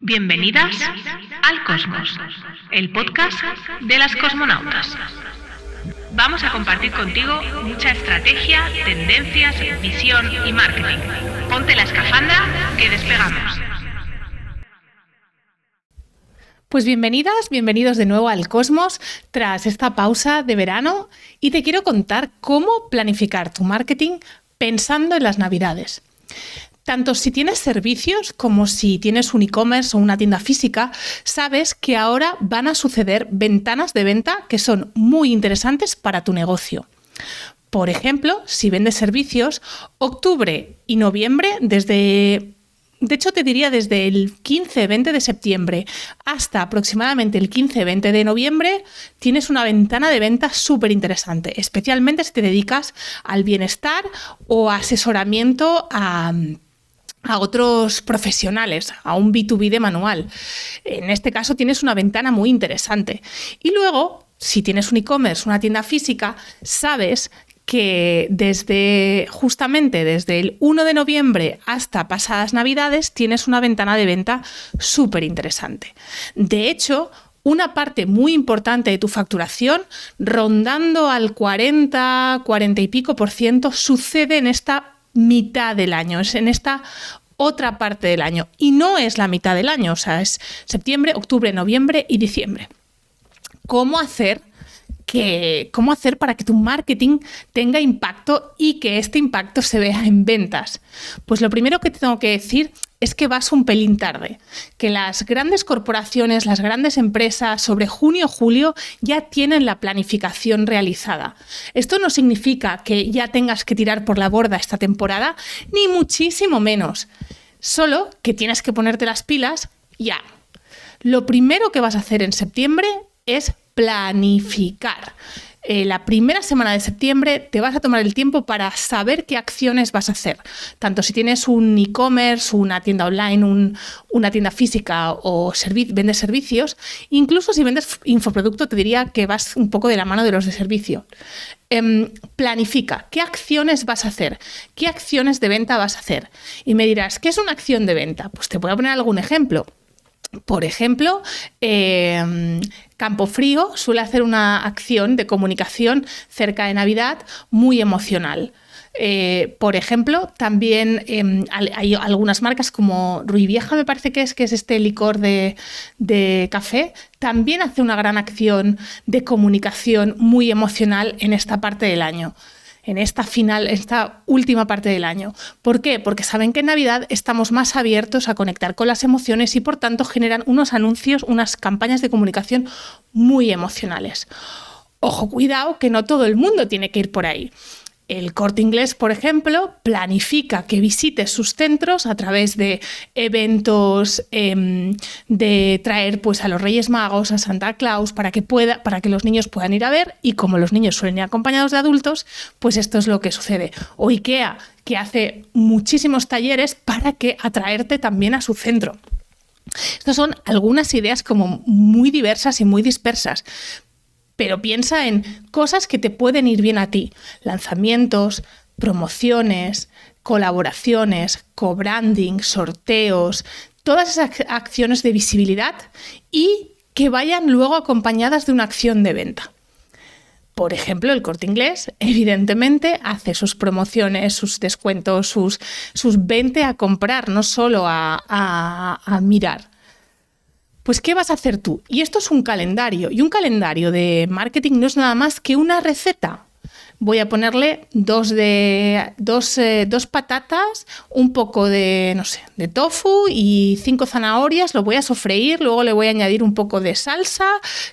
Bienvenidas al Cosmos, el podcast de las cosmonautas. Vamos a compartir contigo mucha estrategia, tendencias, visión y marketing. Ponte la escafandra que despegamos. Pues bienvenidas, bienvenidos de nuevo al Cosmos tras esta pausa de verano y te quiero contar cómo planificar tu marketing pensando en las navidades. Tanto si tienes servicios como si tienes un e-commerce o una tienda física, sabes que ahora van a suceder ventanas de venta que son muy interesantes para tu negocio. Por ejemplo, si vendes servicios, octubre y noviembre, desde de hecho, te diría desde el 15-20 de septiembre hasta aproximadamente el 15-20 de noviembre, tienes una ventana de venta súper interesante, especialmente si te dedicas al bienestar o asesoramiento a a otros profesionales, a un B2B de manual. En este caso tienes una ventana muy interesante. Y luego, si tienes un e-commerce, una tienda física, sabes que desde justamente desde el 1 de noviembre hasta pasadas navidades tienes una ventana de venta súper interesante. De hecho, una parte muy importante de tu facturación, rondando al 40, 40 y pico por ciento, sucede en esta mitad del año, es en esta otra parte del año. Y no es la mitad del año, o sea, es septiembre, octubre, noviembre y diciembre. ¿Cómo hacer que, cómo hacer para que tu marketing tenga impacto y que este impacto se vea en ventas? Pues lo primero que te tengo que decir es que vas un pelín tarde, que las grandes corporaciones, las grandes empresas sobre junio o julio ya tienen la planificación realizada. Esto no significa que ya tengas que tirar por la borda esta temporada, ni muchísimo menos, solo que tienes que ponerte las pilas ya. Lo primero que vas a hacer en septiembre es planificar. Eh, la primera semana de septiembre te vas a tomar el tiempo para saber qué acciones vas a hacer. Tanto si tienes un e-commerce, una tienda online, una tienda física o vendes servicios, incluso si vendes infoproducto, te diría que vas un poco de la mano de los de servicio. Em, planifica qué acciones vas a hacer, qué acciones de venta vas a hacer. Y me dirás, ¿qué es una acción de venta? Pues te voy a poner algún ejemplo. Por ejemplo, eh, Campo Frío suele hacer una acción de comunicación cerca de Navidad muy emocional. Eh, por ejemplo, también em, hay algunas marcas como Rui Vieja, me parece que es, que es este licor de, de, café, también hace una gran acción de comunicación muy emocional en esta parte del año en esta final, esta última parte del año. ¿Por qué? Porque saben que en Navidad estamos más abiertos a conectar con las emociones y por tanto generan unos anuncios, unas campañas de comunicación muy emocionales. Ojo, cuidado, que no todo el mundo tiene que ir por ahí. El corte inglés, por ejemplo, planifica que visites sus centros a través de eventos, em, de traer pues, a los Reyes Magos, a Santa Claus, para que, pueda, para que los niños puedan ir a ver. Y como los niños suelen ir acompañados de adultos, pues esto es lo que sucede. O IKEA, que hace muchísimos talleres para que atraerte también a su centro. Estas son algunas ideas como muy diversas y muy dispersas, pero piensa en cosas que te pueden ir bien a ti, lanzamientos, promociones, colaboraciones, co-branding, sorteos, todas esas acciones de visibilidad y que vayan luego acompañadas de una acción de venta. Por ejemplo, el corte inglés, evidentemente, hace sus promociones, sus descuentos, sus, sus 20 a comprar, no solo a, a mirar. Pues, ¿qué vas a hacer tú? Y esto es un calendario. Y un calendario de marketing no es nada más que una receta. Voy a ponerle dos, de, dos, eh, dos patatas, un poco de, no sé, de tofu y cinco zanahorias. Lo voy a sofreír, luego le voy a añadir un poco de salsa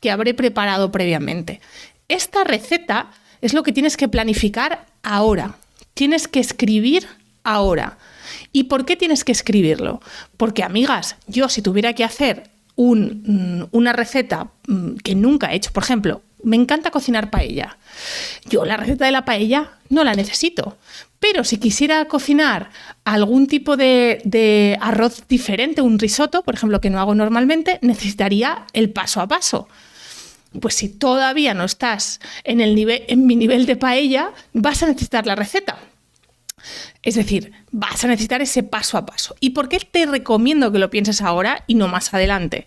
que habré preparado previamente. Esta receta es lo que tienes que planificar ahora. Tienes que escribir ahora. ¿Y por qué tienes que escribirlo? Porque, amigas, yo si tuviera que hacer Mm, una receta mm, que nunca he hecho, por ejemplo, me encanta cocinar paella. Yo la receta de la paella no la necesito, pero si quisiera cocinar algún tipo de, arroz diferente, un risotto, por ejemplo, que no hago normalmente, necesitaría el paso a paso. Pues si todavía no estás en, el nivel, en mi nivel de paella, vas a necesitar la receta. Es decir, vas a necesitar ese paso a paso. ¿Y por qué te recomiendo que lo pienses ahora y no más adelante?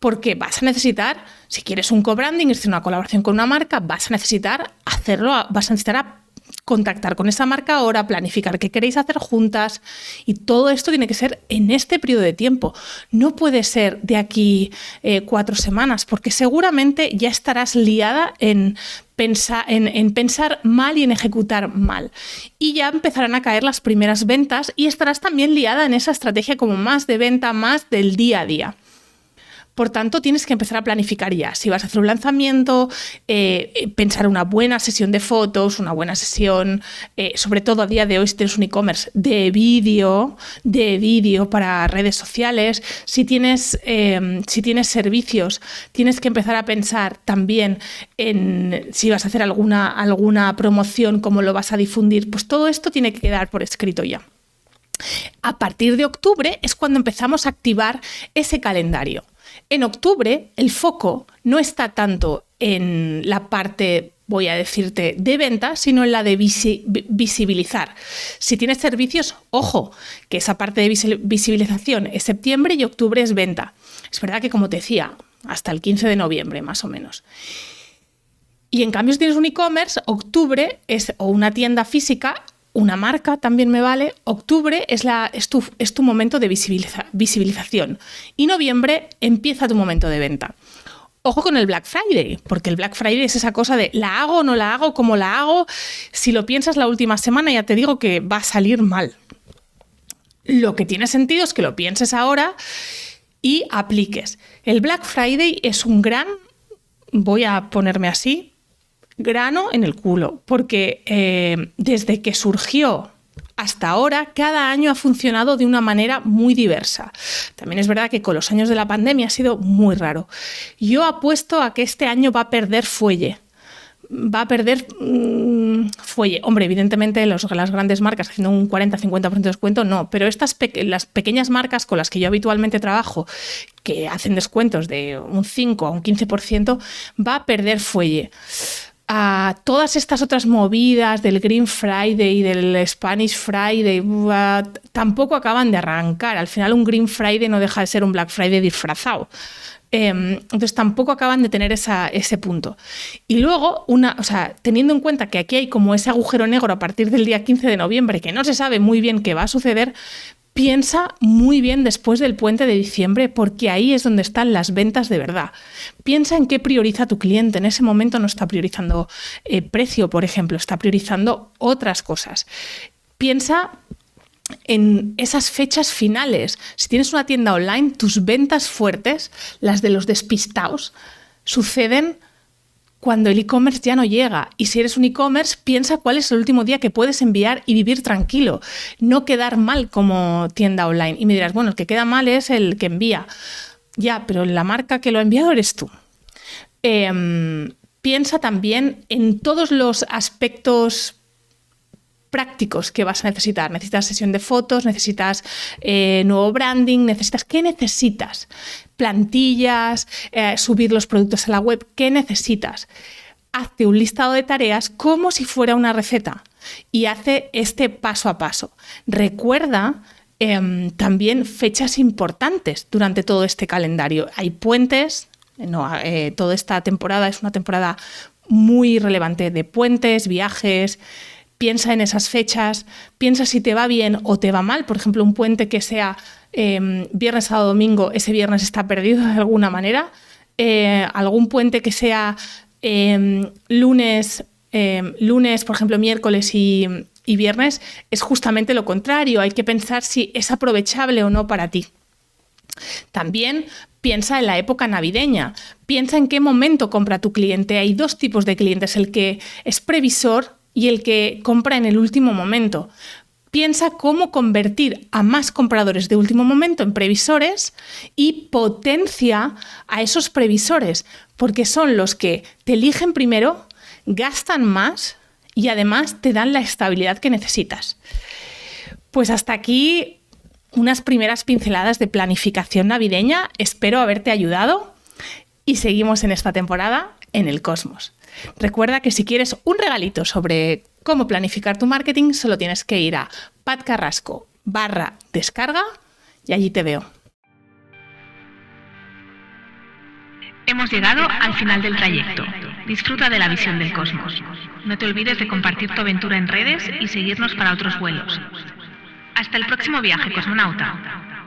Porque vas a necesitar, si quieres un co-branding, es decir, una colaboración con una marca, vas a necesitar hacerlo, vas a necesitar contactar con esa marca ahora, planificar qué queréis hacer juntas y todo esto tiene que ser en este periodo de tiempo. No puede ser de aquí eh, cuatro semanas porque seguramente ya estarás liada en pensar, en, pensar mal y en ejecutar mal. Y ya empezarán a caer las primeras ventas y estarás también liada en esa estrategia como más de venta, más del día a día. Por tanto, tienes que empezar a planificar ya. Si vas a hacer un lanzamiento, eh, pensar una buena sesión de fotos, una buena sesión, eh, sobre todo a día de hoy si tienes un e-commerce, de vídeo, de vídeo para redes sociales. Si tienes, em, si tienes servicios, tienes que empezar a pensar también en si vas a hacer alguna, alguna promoción, cómo lo vas a difundir. Pues todo esto tiene que quedar por escrito ya. A partir de octubre es cuando empezamos a activar ese calendario. En octubre el foco no está tanto en la parte voy a decirte, de venta, sino en la de visibilizar. Si tienes servicios, ojo, que esa parte de visibilización es septiembre y octubre es venta. Es verdad que, como te decía, hasta el 15 de noviembre, más o menos. Y en cambio, si tienes un e-commerce, octubre es o una tienda física una marca también me vale. Octubre es, la, es, tu, momento de visibilización y noviembre empieza tu momento de venta. Ojo con el Black Friday, porque el Black Friday es esa cosa de la hago o no la hago, cómo la hago. Si lo piensas la última semana ya te digo que va a salir mal. Lo que tiene sentido es que lo pienses ahora y apliques. El Black Friday es un gran, voy a ponerme así, grano en el culo, porque eh, desde que surgió hasta ahora, cada año ha funcionado de una manera muy diversa. También es verdad que con los años de la pandemia ha sido muy raro. Yo apuesto a que este año va a perder fuelle. Va a perder mm, fuelle. Hombre, evidentemente las grandes marcas haciendo un 40-50% de descuento, no. Pero estas las pequeñas marcas con las que yo habitualmente trabajo, que hacen descuentos de un 5 a un 15%, va a perder fuelle a todas estas otras movidas del Green Friday y del Spanish Friday tampoco acaban de arrancar. Al final un Green Friday no deja de ser un Black Friday disfrazado. Em, entonces tampoco acaban de tener ese punto. Y luego, una, o sea, teniendo en cuenta que aquí hay como ese agujero negro a partir del día 15 de noviembre, que no se sabe muy bien qué va a suceder, piensa muy bien después del puente de diciembre porque ahí es donde están las ventas de verdad. Piensa en qué prioriza tu cliente. En ese momento no está priorizando eh, precio, por ejemplo, está priorizando otras cosas. Piensa en esas fechas finales. Si tienes una tienda online, tus ventas fuertes, las de los despistados, suceden cuando el e-commerce ya no llega. Y si eres un e-commerce, piensa cuál es el último día que puedes enviar y vivir tranquilo, no quedar mal como tienda online. Y me dirás, bueno, el que queda mal es el que envía. Ya, pero la marca que lo ha enviado eres tú. Em, piensa también en todos los aspectos prácticos que vas a necesitar. Necesitas sesión de fotos, necesitas eh, nuevo branding, necesitas... ¿Qué necesitas? Plantillas, eh, subir los productos a la web. ¿Qué necesitas? Hazte un listado de tareas como si fuera una receta y hace este paso a paso. Recuerda em, también fechas importantes durante todo este calendario. Hay puentes, no, eh, toda esta temporada es una temporada muy relevante de puentes, viajes, piensa en esas fechas, piensa si te va bien o te va mal. Por ejemplo, un puente que sea em, viernes, sábado, domingo, ese viernes está perdido de alguna manera. Eh, algún puente que sea em, lunes, em, lunes, por ejemplo, miércoles y, y viernes, es justamente lo contrario. Hay que pensar si es aprovechable o no para ti. También piensa en la época navideña, piensa en qué momento compra tu cliente. Hay dos tipos de clientes, el que es previsor y el que compra en el último momento. Piensa cómo convertir a más compradores de último momento en previsores y potencia a esos previsores, porque son los que te eligen primero, gastan más y además te dan la estabilidad que necesitas. Pues hasta aquí unas primeras pinceladas de planificación navideña. Espero haberte ayudado y seguimos en esta temporada en el cosmos. Recuerda que si quieres un regalito sobre cómo planificar tu marketing, solo tienes que ir a patcarrasco barra descarga y allí te veo. Hemos llegado al final del trayecto. Disfruta de la visión del cosmos. No te olvides de compartir tu aventura en redes y seguirnos para otros vuelos. Hasta el próximo viaje, cosmonauta.